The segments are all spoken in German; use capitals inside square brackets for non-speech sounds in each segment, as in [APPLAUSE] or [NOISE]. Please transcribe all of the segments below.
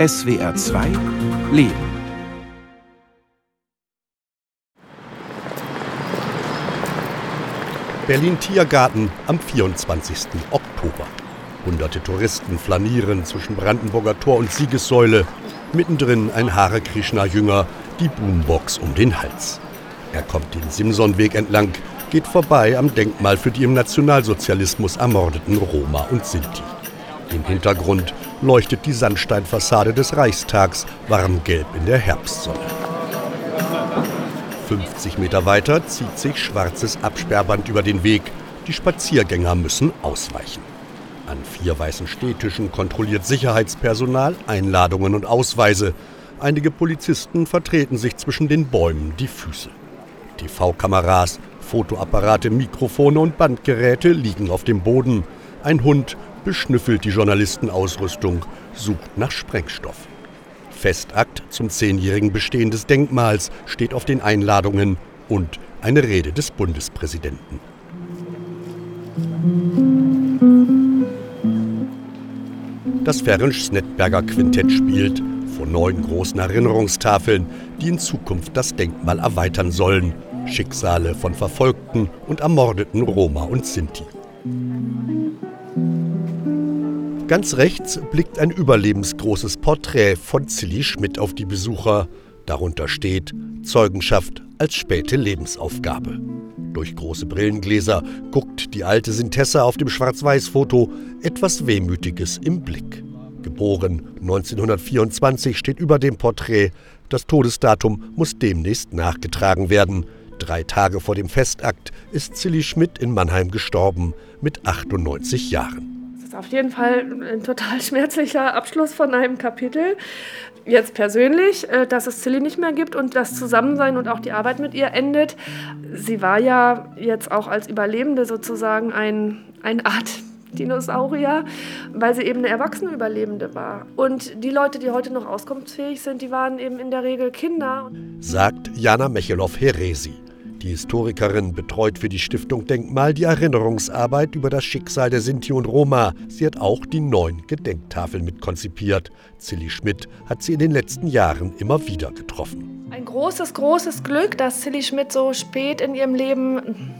SWR 2 Leben. Berlin Tiergarten am 24. Oktober. Hunderte Touristen flanieren zwischen Brandenburger Tor und Siegessäule. Mittendrin ein Hare Krishna-Jünger, die Boombox um den Hals. Er kommt den Simsonweg entlang, geht vorbei am Denkmal für die im Nationalsozialismus ermordeten Roma und Sinti. Im Hintergrund leuchtet die Sandsteinfassade des Reichstags warmgelb in der Herbstsonne. 50 Meter weiter zieht sich schwarzes Absperrband über den Weg. Die Spaziergänger müssen ausweichen. An vier weißen Stehtischen kontrolliert Sicherheitspersonal Einladungen und Ausweise. Einige Polizisten vertreten sich zwischen den Bäumen die Füße. TV-Kameras, Fotoapparate, Mikrofone und Bandgeräte liegen auf dem Boden. Ein Hund beschnüffelt die Journalistenausrüstung, sucht nach Sprengstoff. Festakt zum zehnjährigen Bestehen des Denkmals steht auf den Einladungen und eine Rede des Bundespräsidenten. Das Ferenc-Snetberger Quintett spielt vor neun großen Erinnerungstafeln, die in Zukunft das Denkmal erweitern sollen. Schicksale von verfolgten und ermordeten Roma und Sinti. Ganz rechts blickt ein überlebensgroßes Porträt von Zilli Schmidt auf die Besucher. Darunter steht Zeugenschaft als späte Lebensaufgabe. Durch große Brillengläser guckt die alte Sintessa auf dem Schwarz-Weiß-Foto etwas Wehmütiges im Blick. Geboren 1924 steht über dem Porträt. Das Todesdatum muss demnächst nachgetragen werden. Drei Tage vor dem Festakt ist Zilli Schmidt in Mannheim gestorben mit 98 Jahren. Ist auf jeden Fall ein total [LAUGHS] schmerzlicher Abschluss von einem Kapitel. Jetzt persönlich, äh, dass es Zilli nicht mehr gibt und das Zusammensein und auch die Arbeit mit ihr endet. Sie war ja jetzt auch als Überlebende sozusagen ein, eine Art [LAUGHS] Dinosaurier, weil sie eben eine erwachsene Überlebende war. Und die Leute, die heute noch auskunftsfähig sind, die waren eben in der Regel Kinder. Sagt Jana Mechelow-Heresi. Die Historikerin betreut für die Stiftung Denkmal die Erinnerungsarbeit über das Schicksal der Sinti und Roma. Sie hat auch die neun Gedenktafeln mitkonzipiert. Zilli Schmidt hat sie in den letzten Jahren immer wieder getroffen. Ein großes, großes Glück, dass Zilli Schmidt so spät in ihrem Leben,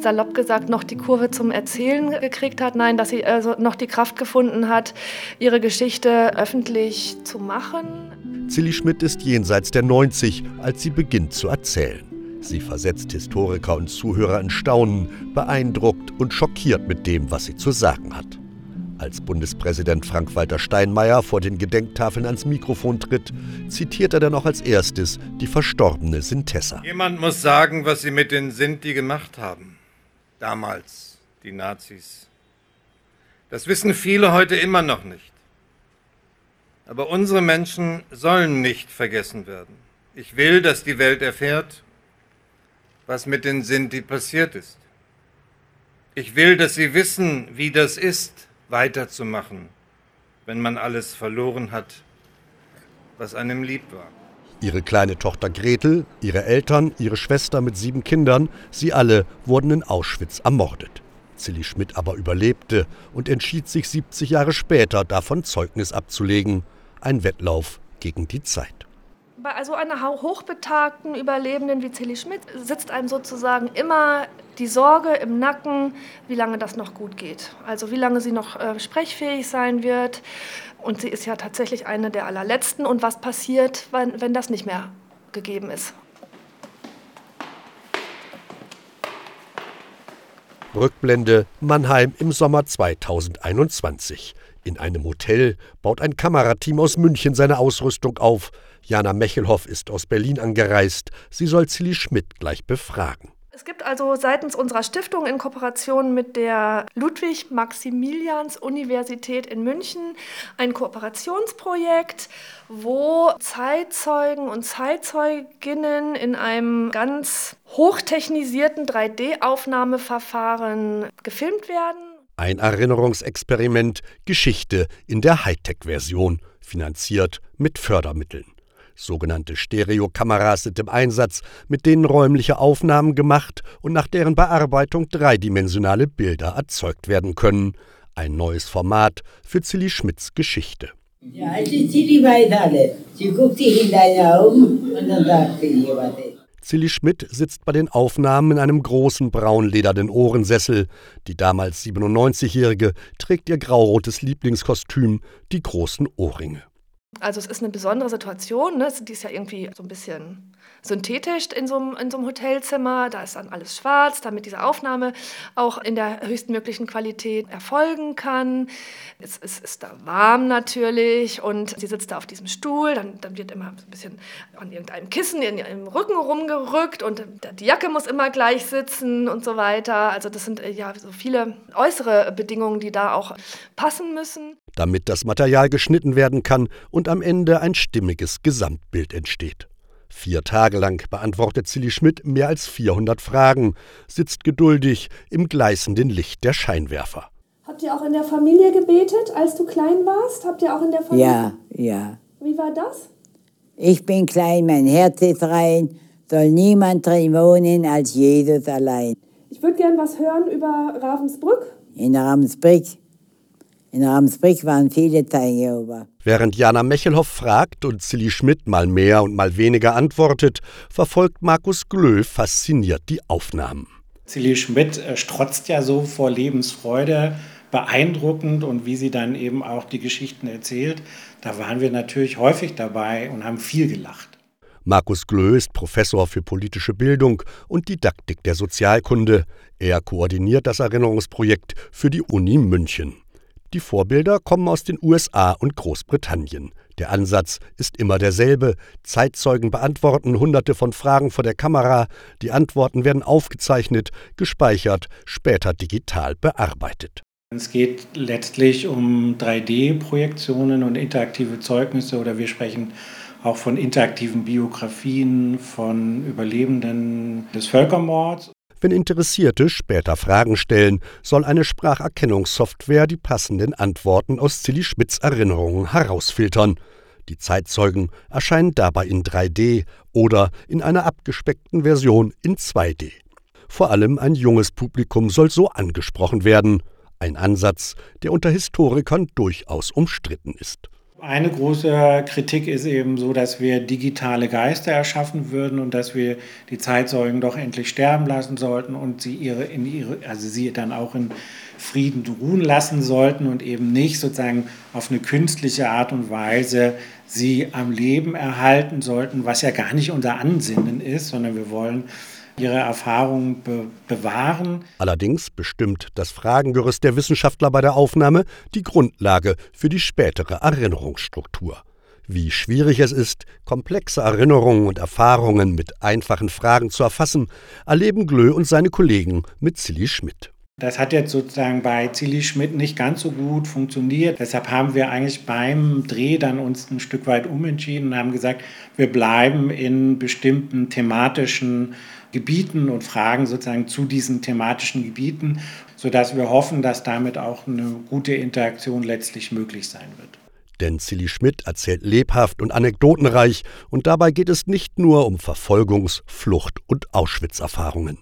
salopp gesagt, noch die Kurve zum Erzählen gekriegt hat. Nein, dass sie also noch die Kraft gefunden hat, ihre Geschichte öffentlich zu machen. Zilli Schmidt ist jenseits der 90, als sie beginnt zu erzählen. Sie versetzt Historiker und Zuhörer in Staunen, beeindruckt und schockiert mit dem, was sie zu sagen hat. Als Bundespräsident Frank-Walter Steinmeier vor den Gedenktafeln ans Mikrofon tritt, zitiert er dann auch als erstes die verstorbene Sintessa. Jemand muss sagen, was sie mit den Sinti gemacht haben. Damals, die Nazis. Das wissen viele heute immer noch nicht. Aber unsere Menschen sollen nicht vergessen werden. Ich will, dass die Welt erfährt, was mit den Sinti passiert ist. Ich will, dass sie wissen, wie das ist, weiterzumachen, wenn man alles verloren hat, was einem lieb war. Ihre kleine Tochter Gretel, ihre Eltern, ihre Schwester mit sieben Kindern, sie alle wurden in Auschwitz ermordet. Zilli Schmidt aber überlebte und entschied sich 70 Jahre später davon Zeugnis abzulegen. Ein Wettlauf gegen die Zeit bei also einer hochbetagten Überlebenden wie Tilly Schmidt sitzt einem sozusagen immer die Sorge im Nacken, wie lange das noch gut geht. Also wie lange sie noch äh, sprechfähig sein wird. Und sie ist ja tatsächlich eine der allerletzten. Und was passiert, wenn, wenn das nicht mehr gegeben ist? Rückblende Mannheim im Sommer 2021. In einem Hotel baut ein Kamerateam aus München seine Ausrüstung auf. Jana Mechelhoff ist aus Berlin angereist. Sie soll Zilli Schmidt gleich befragen. Es gibt also seitens unserer Stiftung in Kooperation mit der Ludwig-Maximilians-Universität in München ein Kooperationsprojekt, wo Zeitzeugen und Zeitzeuginnen in einem ganz hochtechnisierten 3D-Aufnahmeverfahren gefilmt werden. Ein Erinnerungsexperiment Geschichte in der Hightech-Version, finanziert mit Fördermitteln. Sogenannte Stereokameras sind im Einsatz, mit denen räumliche Aufnahmen gemacht und nach deren Bearbeitung dreidimensionale Bilder erzeugt werden können. Ein neues Format für Zilli Schmidts Geschichte. Ja, also Tilly weiß alles. Sie guckt sich in deine Augen und dann sagt sie was. Silly Schmidt sitzt bei den Aufnahmen in einem großen braunledernen Ohrensessel. Die damals 97-Jährige trägt ihr graurotes Lieblingskostüm, die großen Ohrringe. Also es ist eine besondere Situation, ne? die ist ja irgendwie so ein bisschen synthetisch in so, einem, in so einem Hotelzimmer. Da ist dann alles schwarz, damit diese Aufnahme auch in der höchstmöglichen Qualität erfolgen kann. Es, es ist da warm natürlich und sie sitzt da auf diesem Stuhl. Dann, dann wird immer so ein bisschen an irgendeinem Kissen in ihrem Rücken rumgerückt und die Jacke muss immer gleich sitzen und so weiter. Also das sind äh, ja so viele äußere Bedingungen, die da auch passen müssen. Damit das Material geschnitten werden kann und am Ende ein stimmiges Gesamtbild entsteht. Vier Tage lang beantwortet Silly Schmidt mehr als 400 Fragen, sitzt geduldig im gleißenden Licht der Scheinwerfer. Habt ihr auch in der Familie gebetet, als du klein warst? Habt ihr auch in der Familie? Ja, ja. Wie war das? Ich bin klein, mein Herz ist rein, soll niemand drin wohnen als Jesus allein. Ich würde gern was hören über Ravensbrück. In Ravensbrück in Ramsbrück waren viele Teilgeber. Während Jana Mechelhoff fragt und Silly Schmidt mal mehr und mal weniger antwortet, verfolgt Markus Glö fasziniert die Aufnahmen. Silly Schmidt äh, strotzt ja so vor Lebensfreude, beeindruckend und wie sie dann eben auch die Geschichten erzählt. Da waren wir natürlich häufig dabei und haben viel gelacht. Markus Glö ist Professor für politische Bildung und Didaktik der Sozialkunde. Er koordiniert das Erinnerungsprojekt für die Uni München. Die Vorbilder kommen aus den USA und Großbritannien. Der Ansatz ist immer derselbe. Zeitzeugen beantworten hunderte von Fragen vor der Kamera. Die Antworten werden aufgezeichnet, gespeichert, später digital bearbeitet. Es geht letztlich um 3D-Projektionen und interaktive Zeugnisse oder wir sprechen auch von interaktiven Biografien von Überlebenden des Völkermords. Wenn Interessierte später Fragen stellen, soll eine Spracherkennungssoftware die passenden Antworten aus Silly Schmidts Erinnerungen herausfiltern. Die Zeitzeugen erscheinen dabei in 3D oder in einer abgespeckten Version in 2D. Vor allem ein junges Publikum soll so angesprochen werden. Ein Ansatz, der unter Historikern durchaus umstritten ist. Eine große Kritik ist eben so, dass wir digitale Geister erschaffen würden und dass wir die Zeitzeugen doch endlich sterben lassen sollten und sie ihre in ihre also sie dann auch in Frieden ruhen lassen sollten und eben nicht sozusagen auf eine künstliche Art und Weise sie am Leben erhalten sollten, was ja gar nicht unser Ansinnen ist, sondern wir wollen ihre Erfahrungen be bewahren. Allerdings bestimmt das Fragengerüst der Wissenschaftler bei der Aufnahme die Grundlage für die spätere Erinnerungsstruktur. Wie schwierig es ist, komplexe Erinnerungen und Erfahrungen mit einfachen Fragen zu erfassen, erleben Glö und seine Kollegen mit Silly Schmidt. Das hat jetzt sozusagen bei Zilli Schmidt nicht ganz so gut funktioniert. Deshalb haben wir eigentlich beim Dreh dann uns ein Stück weit umentschieden und haben gesagt, wir bleiben in bestimmten thematischen Gebieten und Fragen sozusagen zu diesen thematischen Gebieten, sodass wir hoffen, dass damit auch eine gute Interaktion letztlich möglich sein wird. Denn Silly Schmidt erzählt lebhaft und anekdotenreich und dabei geht es nicht nur um Verfolgungs-, Flucht- und Auschwitz-Erfahrungen.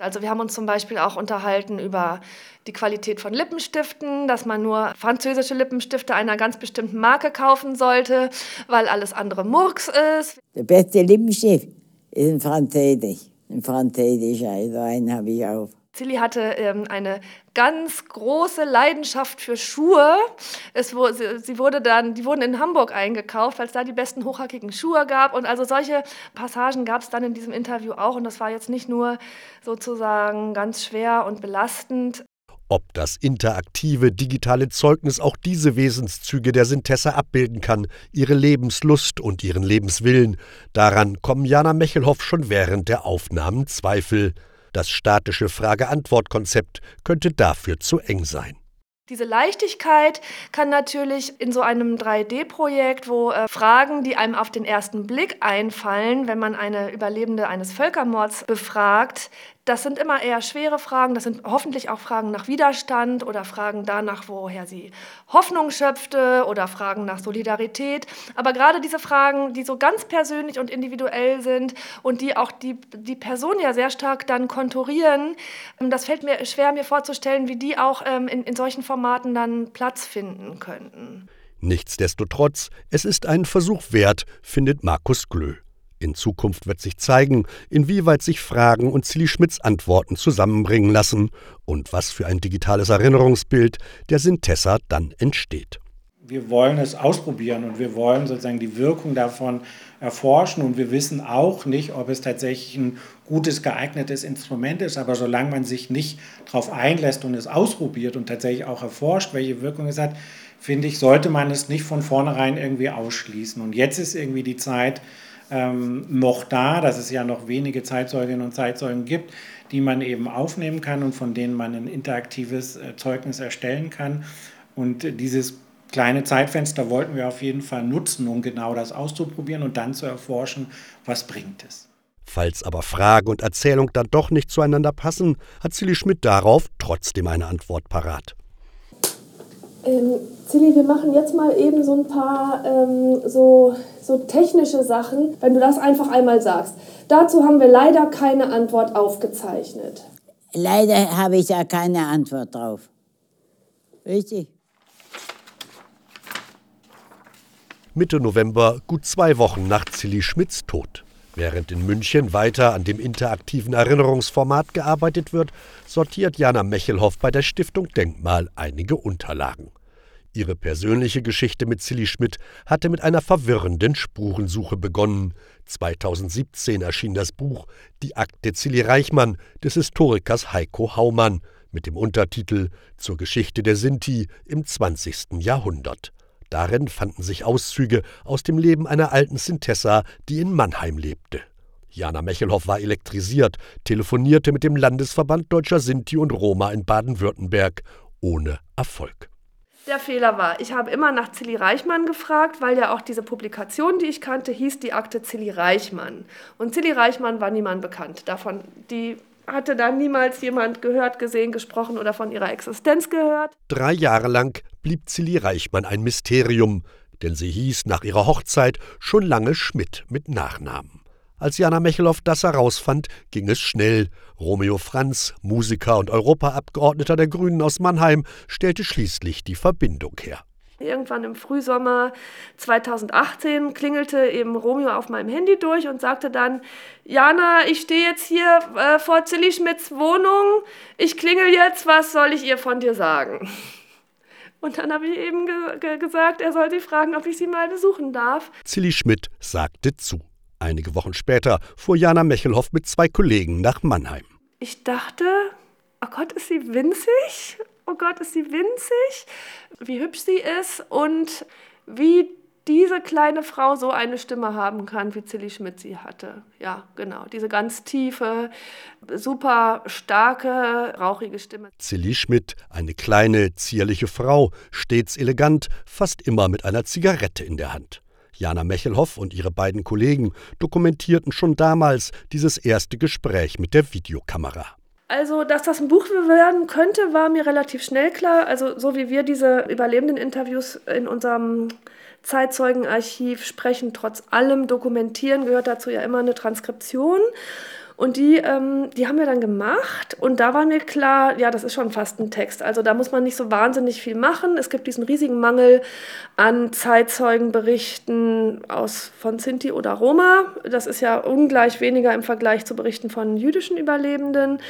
Also wir haben uns zum Beispiel auch unterhalten über die Qualität von Lippenstiften, dass man nur französische Lippenstifte einer ganz bestimmten Marke kaufen sollte, weil alles andere Murks ist. Der beste Lippenstift ist ein Französisch. Ein französischer, also einen habe ich auch. Silly hatte ähm, eine ganz große Leidenschaft für Schuhe. Es, sie, wurde dann, die wurden in Hamburg eingekauft, weil es da die besten hochhackigen Schuhe gab. Und also solche Passagen gab es dann in diesem Interview auch. Und das war jetzt nicht nur sozusagen ganz schwer und belastend. Ob das interaktive digitale Zeugnis auch diese Wesenszüge der Synthese abbilden kann, ihre Lebenslust und ihren Lebenswillen, daran kommen Jana Mechelhoff schon während der Aufnahmen Zweifel. Das statische Frage-Antwort-Konzept könnte dafür zu eng sein. Diese Leichtigkeit kann natürlich in so einem 3D-Projekt, wo äh, Fragen, die einem auf den ersten Blick einfallen, wenn man eine Überlebende eines Völkermords befragt, das sind immer eher schwere Fragen. Das sind hoffentlich auch Fragen nach Widerstand oder Fragen danach, woher sie Hoffnung schöpfte oder Fragen nach Solidarität. Aber gerade diese Fragen, die so ganz persönlich und individuell sind und die auch die, die Person ja sehr stark dann konturieren, ähm, das fällt mir schwer, mir vorzustellen, wie die auch ähm, in, in solchen Formaten dann Platz finden könnten. Nichtsdestotrotz, es ist einen Versuch wert, findet Markus Glö. In Zukunft wird sich zeigen, inwieweit sich Fragen und Zilli Schmidts Antworten zusammenbringen lassen und was für ein digitales Erinnerungsbild der Sintessa dann entsteht. Wir wollen es ausprobieren und wir wollen sozusagen die Wirkung davon erforschen und wir wissen auch nicht, ob es tatsächlich ein gutes, geeignetes Instrument ist, aber solange man sich nicht darauf einlässt und es ausprobiert und tatsächlich auch erforscht, welche Wirkung es hat, finde ich, sollte man es nicht von vornherein irgendwie ausschließen. Und jetzt ist irgendwie die Zeit, ähm, noch da, dass es ja noch wenige Zeitzeuginnen und Zeitzeugen gibt, die man eben aufnehmen kann und von denen man ein interaktives äh, Zeugnis erstellen kann. Und äh, dieses kleine Zeitfenster wollten wir auf jeden Fall nutzen, um genau das auszuprobieren und dann zu erforschen, was bringt es. Falls aber Frage und Erzählung dann doch nicht zueinander passen, hat Silly Schmidt darauf trotzdem eine Antwort parat. Ähm, Zilli, wir machen jetzt mal eben so ein paar ähm, so, so technische Sachen, wenn du das einfach einmal sagst. Dazu haben wir leider keine Antwort aufgezeichnet. Leider habe ich da keine Antwort drauf. Richtig? Mitte November, gut zwei Wochen nach Zilli Schmidts Tod. Während in München weiter an dem interaktiven Erinnerungsformat gearbeitet wird, sortiert Jana Mechelhoff bei der Stiftung Denkmal einige Unterlagen. Ihre persönliche Geschichte mit Silly Schmidt hatte mit einer verwirrenden Spurensuche begonnen. 2017 erschien das Buch Die Akte Zilli Reichmann des Historikers Heiko Haumann mit dem Untertitel Zur Geschichte der Sinti im 20. Jahrhundert. Darin fanden sich Auszüge aus dem Leben einer alten Sintessa, die in Mannheim lebte. Jana Mechelhoff war elektrisiert, telefonierte mit dem Landesverband Deutscher Sinti und Roma in Baden-Württemberg ohne Erfolg. Der Fehler war, ich habe immer nach Zilli Reichmann gefragt, weil ja auch diese Publikation, die ich kannte, hieß die Akte Zilli Reichmann. Und Zilli Reichmann war niemand bekannt. Davon, die hatte da niemals jemand gehört, gesehen, gesprochen oder von ihrer Existenz gehört. Drei Jahre lang blieb Zilli Reichmann ein Mysterium, denn sie hieß nach ihrer Hochzeit schon lange Schmidt mit Nachnamen. Als Jana Mechelhoff das herausfand, ging es schnell. Romeo Franz, Musiker und Europaabgeordneter der Grünen aus Mannheim, stellte schließlich die Verbindung her. Irgendwann im Frühsommer 2018 klingelte eben Romeo auf meinem Handy durch und sagte dann, Jana, ich stehe jetzt hier äh, vor Zilli Schmidts Wohnung, ich klingel jetzt, was soll ich ihr von dir sagen? [LAUGHS] Und dann habe ich eben ge ge gesagt, er soll sie fragen, ob ich sie mal besuchen darf. Zilli Schmidt sagte zu. Einige Wochen später fuhr Jana Mechelhoff mit zwei Kollegen nach Mannheim. Ich dachte, oh Gott, ist sie winzig? Oh Gott, ist sie winzig? Wie hübsch sie ist und wie diese kleine Frau so eine Stimme haben kann, wie Zilli Schmidt sie hatte. Ja, genau. Diese ganz tiefe, super starke, rauchige Stimme. Zilli Schmidt, eine kleine, zierliche Frau, stets elegant, fast immer mit einer Zigarette in der Hand. Jana Mechelhoff und ihre beiden Kollegen dokumentierten schon damals dieses erste Gespräch mit der Videokamera. Also, dass das ein Buch werden könnte, war mir relativ schnell klar. Also, so wie wir diese überlebenden Interviews in unserem Zeitzeugenarchiv sprechen, trotz allem dokumentieren, gehört dazu ja immer eine Transkription. Und die, ähm, die haben wir dann gemacht und da war mir klar, ja, das ist schon fast ein Text. Also da muss man nicht so wahnsinnig viel machen. Es gibt diesen riesigen Mangel an Zeitzeugenberichten aus, von Sinti oder Roma. Das ist ja ungleich weniger im Vergleich zu Berichten von jüdischen Überlebenden.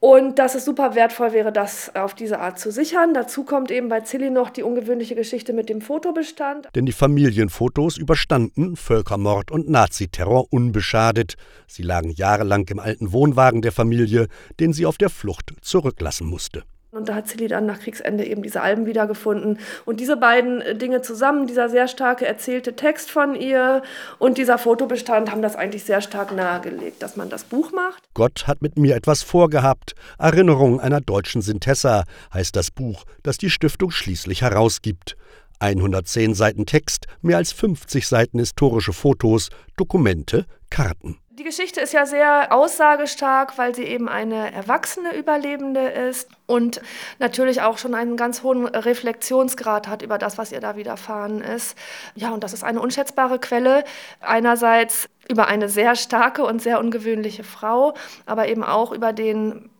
Und dass es super wertvoll wäre, das auf diese Art zu sichern. Dazu kommt eben bei Zilli noch die ungewöhnliche Geschichte mit dem Fotobestand. Denn die Familienfotos überstanden Völkermord und Naziterror unbeschadet. Sie lagen jahrelang im alten Wohnwagen der Familie, den sie auf der Flucht zurücklassen musste. Und da hat Silly dann nach Kriegsende eben diese Alben wiedergefunden. Und diese beiden äh, Dinge zusammen, dieser sehr starke erzählte Text von ihr und dieser Fotobestand, haben das eigentlich sehr stark nahegelegt, dass man das Buch macht. Gott hat mit mir etwas vorgehabt. Erinnerung einer deutschen Sintessa heißt das Buch, das die Stiftung schließlich herausgibt. 110 Seiten Text, mehr als 50 Seiten historische Fotos, Dokumente, Karten. Die Geschichte ist ja sehr aussagestark, weil sie eben eine erwachsene Überlebende ist und natürlich auch schon einen ganz hohen Reflexionsgrad hat über das, was ihr da widerfahren ist. Ja, und das ist eine unschätzbare Quelle. Einerseits über eine sehr starke und sehr ungewöhnliche Frau, aber eben auch über den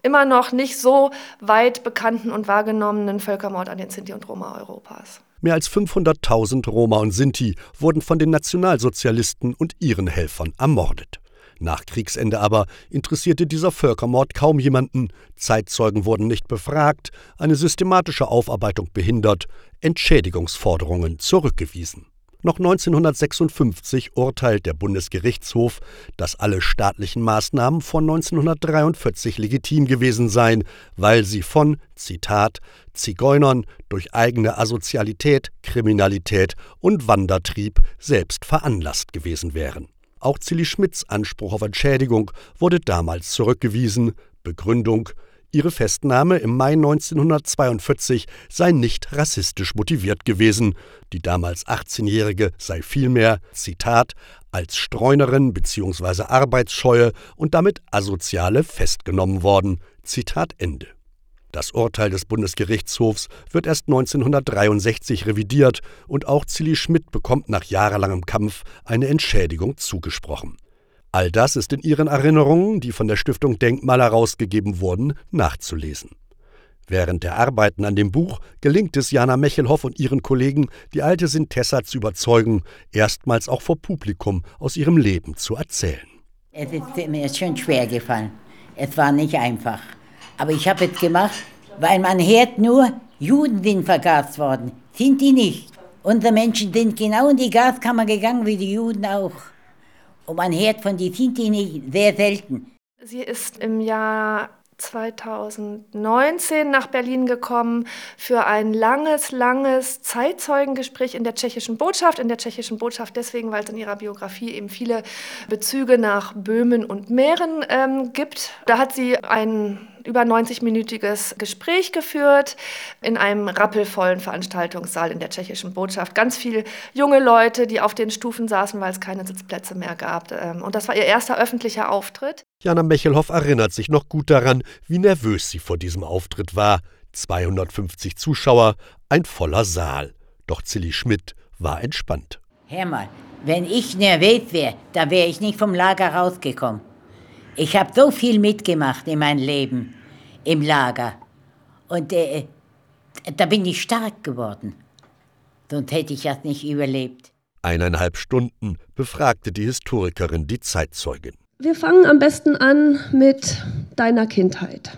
immer noch nicht so weit bekannten und wahrgenommenen Völkermord an den Sinti und Roma Europas. Mehr als 500.000 Roma und Sinti wurden von den Nationalsozialisten und ihren Helfern ermordet. Nach Kriegsende aber interessierte dieser Völkermord kaum jemanden, Zeitzeugen wurden nicht befragt, eine systematische Aufarbeitung behindert, Entschädigungsforderungen zurückgewiesen. Noch 1956 urteilt der Bundesgerichtshof, dass alle staatlichen Maßnahmen von 1943 legitim gewesen seien, weil sie von, Zitat, Zigeunern durch eigene Asozialität, Kriminalität und Wandertrieb selbst veranlasst gewesen wären. Auch Zilli Schmidts Anspruch auf Entschädigung wurde damals zurückgewiesen. Begründung Ihre Festnahme im Mai 1942 sei nicht rassistisch motiviert gewesen. Die damals 18-Jährige sei vielmehr, Zitat, als Streunerin bzw. Arbeitsscheue und damit Asoziale festgenommen worden. Zitat Ende. Das Urteil des Bundesgerichtshofs wird erst 1963 revidiert und auch Zilli Schmidt bekommt nach jahrelangem Kampf eine Entschädigung zugesprochen. All das ist in ihren Erinnerungen, die von der Stiftung Denkmal herausgegeben wurden, nachzulesen. Während der Arbeiten an dem Buch gelingt es Jana Mechelhoff und ihren Kollegen, die alte Sintessa zu überzeugen, erstmals auch vor Publikum aus ihrem Leben zu erzählen. Es ist mir schon schwer gefallen. Es war nicht einfach. Aber ich habe es gemacht, weil man hört nur, Juden sind vergast worden. Sind die nicht. Unsere Menschen sind genau in die Gaskammer gegangen, wie die Juden auch. Und man hört von die Sinti nicht sehr selten. Sie ist im Jahr 2019 nach Berlin gekommen für ein langes, langes Zeitzeugengespräch in der tschechischen Botschaft. In der tschechischen Botschaft deswegen, weil es in ihrer Biografie eben viele Bezüge nach Böhmen und Mähren ähm, gibt. Da hat sie ein über 90-minütiges Gespräch geführt in einem rappelvollen Veranstaltungssaal in der tschechischen Botschaft. Ganz viele junge Leute, die auf den Stufen saßen, weil es keine Sitzplätze mehr gab. Ähm, und das war ihr erster öffentlicher Auftritt. Jana Mechelhoff erinnert sich noch gut daran, wie nervös sie vor diesem Auftritt war. 250 Zuschauer, ein voller Saal. Doch Zilli Schmidt war entspannt. Hör mal, wenn ich nervös wäre, da wäre ich nicht vom Lager rausgekommen. Ich habe so viel mitgemacht in meinem Leben im Lager. Und äh, da bin ich stark geworden. Sonst hätte ich das nicht überlebt. Eineinhalb Stunden befragte die Historikerin die Zeitzeugin. Wir fangen am besten an mit deiner Kindheit.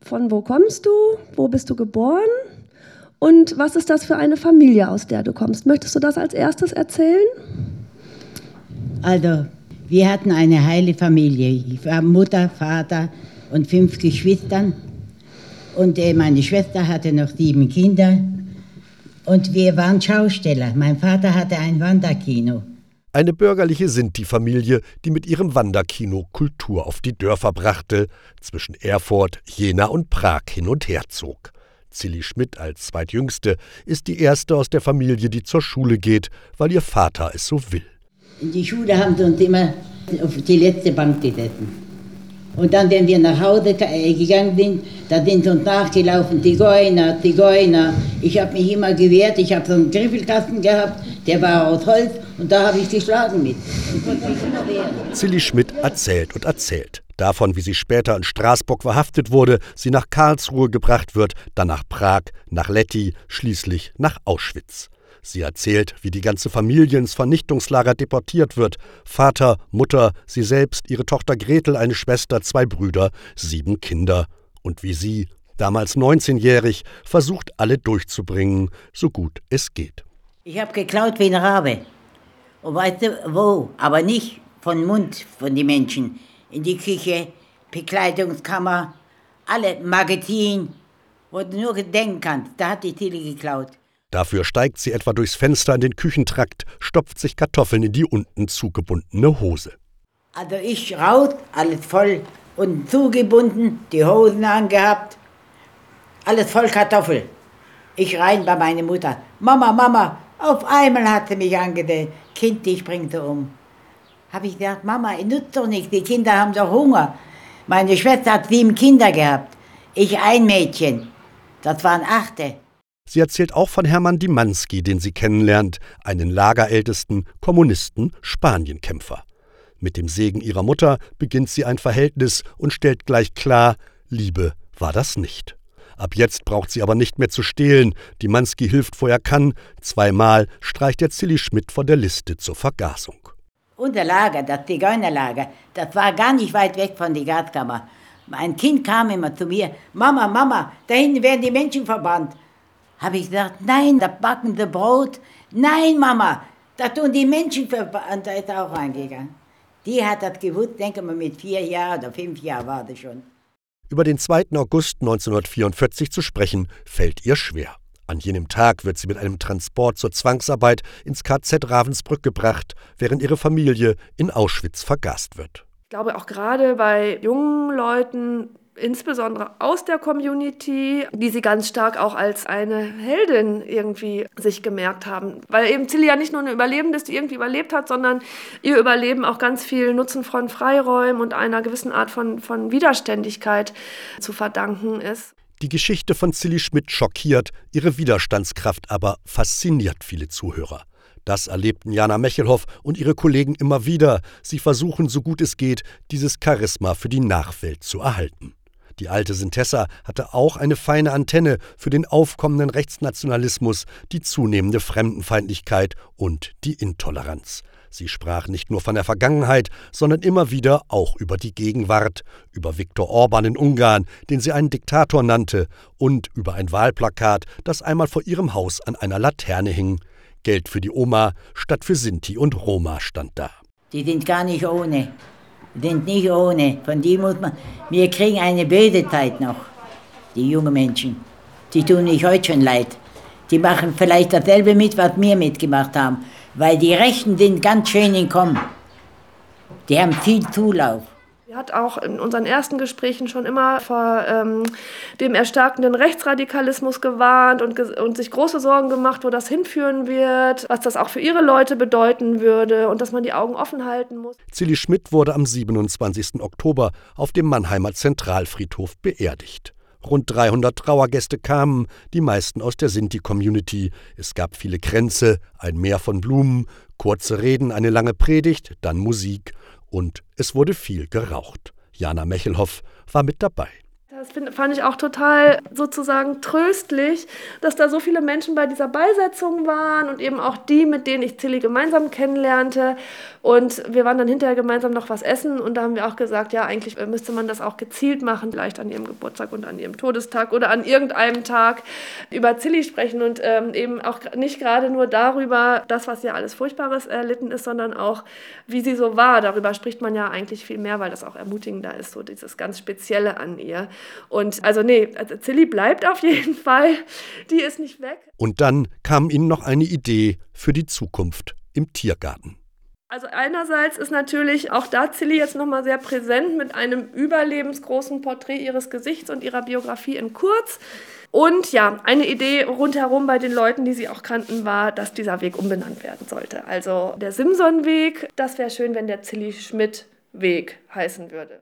Von wo kommst du? Wo bist du geboren? Und was ist das für eine Familie, aus der du kommst? Möchtest du das als erstes erzählen? Also, wir hatten eine heile Familie. Ich war Mutter, Vater und fünf Geschwistern. Und äh, meine Schwester hatte noch sieben Kinder. Und wir waren Schausteller. Mein Vater hatte ein Wanderkino. Eine bürgerliche Sinti-Familie, die mit ihrem Wanderkino Kultur auf die Dörfer brachte, zwischen Erfurt, Jena und Prag hin und her zog. Zilli Schmidt als zweitjüngste ist die erste aus der Familie, die zur Schule geht, weil ihr Vater es so will. In die Schule haben sie uns immer auf die letzte Bank gesessen. Und dann, wenn wir nach Hause äh, gegangen sind, da sind uns nachgelaufen, Zigeuner, Zigeuner. Ich habe mich immer gewehrt, ich habe so einen Griffelkasten gehabt, der war aus Holz und da habe ich geschlagen mit. Zilli Schmidt erzählt und erzählt. Davon, wie sie später in Straßburg verhaftet wurde, sie nach Karlsruhe gebracht wird, dann nach Prag, nach Letti, schließlich nach Auschwitz. Sie erzählt, wie die ganze Familie ins Vernichtungslager deportiert wird. Vater, Mutter, sie selbst, ihre Tochter Gretel, eine Schwester, zwei Brüder, sieben Kinder. Und wie sie, damals 19-jährig, versucht, alle durchzubringen, so gut es geht. Ich habe geklaut wie ein Rabe. Und weißt du, wo? Aber nicht von Mund von den Menschen. In die Küche, Bekleidungskammer, alle Magazin, wo du nur denken kannst. Da hat die Tilly geklaut. Dafür steigt sie etwa durchs Fenster in den Küchentrakt, stopft sich Kartoffeln in die unten zugebundene Hose. Also ich raus, alles voll und zugebunden, die Hosen angehabt, alles voll Kartoffel. Ich rein bei meiner Mutter. Mama, Mama, auf einmal hat sie mich angesehen. Kind, ich bring sie um. Habe ich gesagt, Mama, ich nutzt doch nichts, die Kinder haben doch Hunger. Meine Schwester hat sieben Kinder gehabt, ich ein Mädchen. Das waren achte. Sie erzählt auch von Hermann Dimanski, den sie kennenlernt, einen Lagerältesten, Kommunisten, Spanienkämpfer. Mit dem Segen ihrer Mutter beginnt sie ein Verhältnis und stellt gleich klar, Liebe war das nicht. Ab jetzt braucht sie aber nicht mehr zu stehlen. Die Mansky hilft, wo er kann. Zweimal streicht der Zilli Schmidt von der Liste zur Vergasung. Unser Lager, das Zigeunerlager, das war gar nicht weit weg von der Gaskammer. Ein Kind kam immer zu mir, Mama, Mama, da hinten werden die Menschen verbannt. Habe ich gesagt, nein, da backen sie Brot. Nein, Mama, da tun die Menschen verbannt. Da ist er auch reingegangen. Die hat das gewusst, denke mal, mit vier Jahren oder fünf Jahren war das schon. Über den 2. August 1944 zu sprechen, fällt ihr schwer. An jenem Tag wird sie mit einem Transport zur Zwangsarbeit ins KZ Ravensbrück gebracht, während ihre Familie in Auschwitz vergast wird. Ich glaube auch gerade bei jungen Leuten insbesondere aus der Community, die sie ganz stark auch als eine Heldin irgendwie sich gemerkt haben. Weil eben Tilly ja nicht nur eine Überlebende ist, die irgendwie überlebt hat, sondern ihr Überleben auch ganz viel Nutzen von Freiräumen und einer gewissen Art von, von Widerständigkeit zu verdanken ist. Die Geschichte von Tilly Schmidt schockiert, ihre Widerstandskraft aber fasziniert viele Zuhörer. Das erlebten Jana Mechelhoff und ihre Kollegen immer wieder. Sie versuchen, so gut es geht, dieses Charisma für die Nachwelt zu erhalten. Die alte Sintessa hatte auch eine feine Antenne für den aufkommenden Rechtsnationalismus, die zunehmende Fremdenfeindlichkeit und die Intoleranz. Sie sprach nicht nur von der Vergangenheit, sondern immer wieder auch über die Gegenwart, über Viktor Orban in Ungarn, den sie einen Diktator nannte, und über ein Wahlplakat, das einmal vor ihrem Haus an einer Laterne hing. Geld für die Oma statt für Sinti und Roma stand da. Die sind gar nicht ohne sind nicht ohne. Von die muss man. Wir kriegen eine böse Zeit noch, die jungen Menschen. Die tun nicht heute schon leid. Die machen vielleicht dasselbe mit, was wir mitgemacht haben. Weil die Rechten sind ganz schön in Kommen. Die haben viel Zulauf. Sie hat auch in unseren ersten Gesprächen schon immer vor ähm, dem erstarkenden Rechtsradikalismus gewarnt und, ge und sich große Sorgen gemacht, wo das hinführen wird, was das auch für ihre Leute bedeuten würde und dass man die Augen offen halten muss. Zilli Schmidt wurde am 27. Oktober auf dem Mannheimer Zentralfriedhof beerdigt. Rund 300 Trauergäste kamen, die meisten aus der Sinti-Community. Es gab viele Kränze, ein Meer von Blumen, kurze Reden, eine lange Predigt, dann Musik und es wurde viel geraucht. Jana Mechelhoff war mit dabei. Das find, fand ich auch total sozusagen tröstlich, dass da so viele Menschen bei dieser Beisetzung waren und eben auch die, mit denen ich Tilly gemeinsam kennenlernte. Und wir waren dann hinterher gemeinsam noch was essen und da haben wir auch gesagt, ja, eigentlich müsste man das auch gezielt machen, vielleicht an ihrem Geburtstag und an ihrem Todestag oder an irgendeinem Tag über Tilly sprechen und ähm, eben auch nicht gerade nur darüber, das, was ja alles Furchtbares erlitten ist, sondern auch, wie sie so war. Darüber spricht man ja eigentlich viel mehr, weil das auch ermutigender ist, so dieses ganz Spezielle an ihr. Und also nee, also Zilli bleibt auf jeden Fall. Die ist nicht weg. Und dann kam ihnen noch eine Idee für die Zukunft im Tiergarten. Also einerseits ist natürlich auch da Zilli jetzt nochmal sehr präsent mit einem überlebensgroßen Porträt ihres Gesichts und ihrer Biografie in Kurz. Und ja, eine Idee rundherum bei den Leuten, die sie auch kannten, war, dass dieser Weg umbenannt werden sollte. Also der Simson-Weg, das wäre schön, wenn der Zilli Schmidt Weg heißen würde.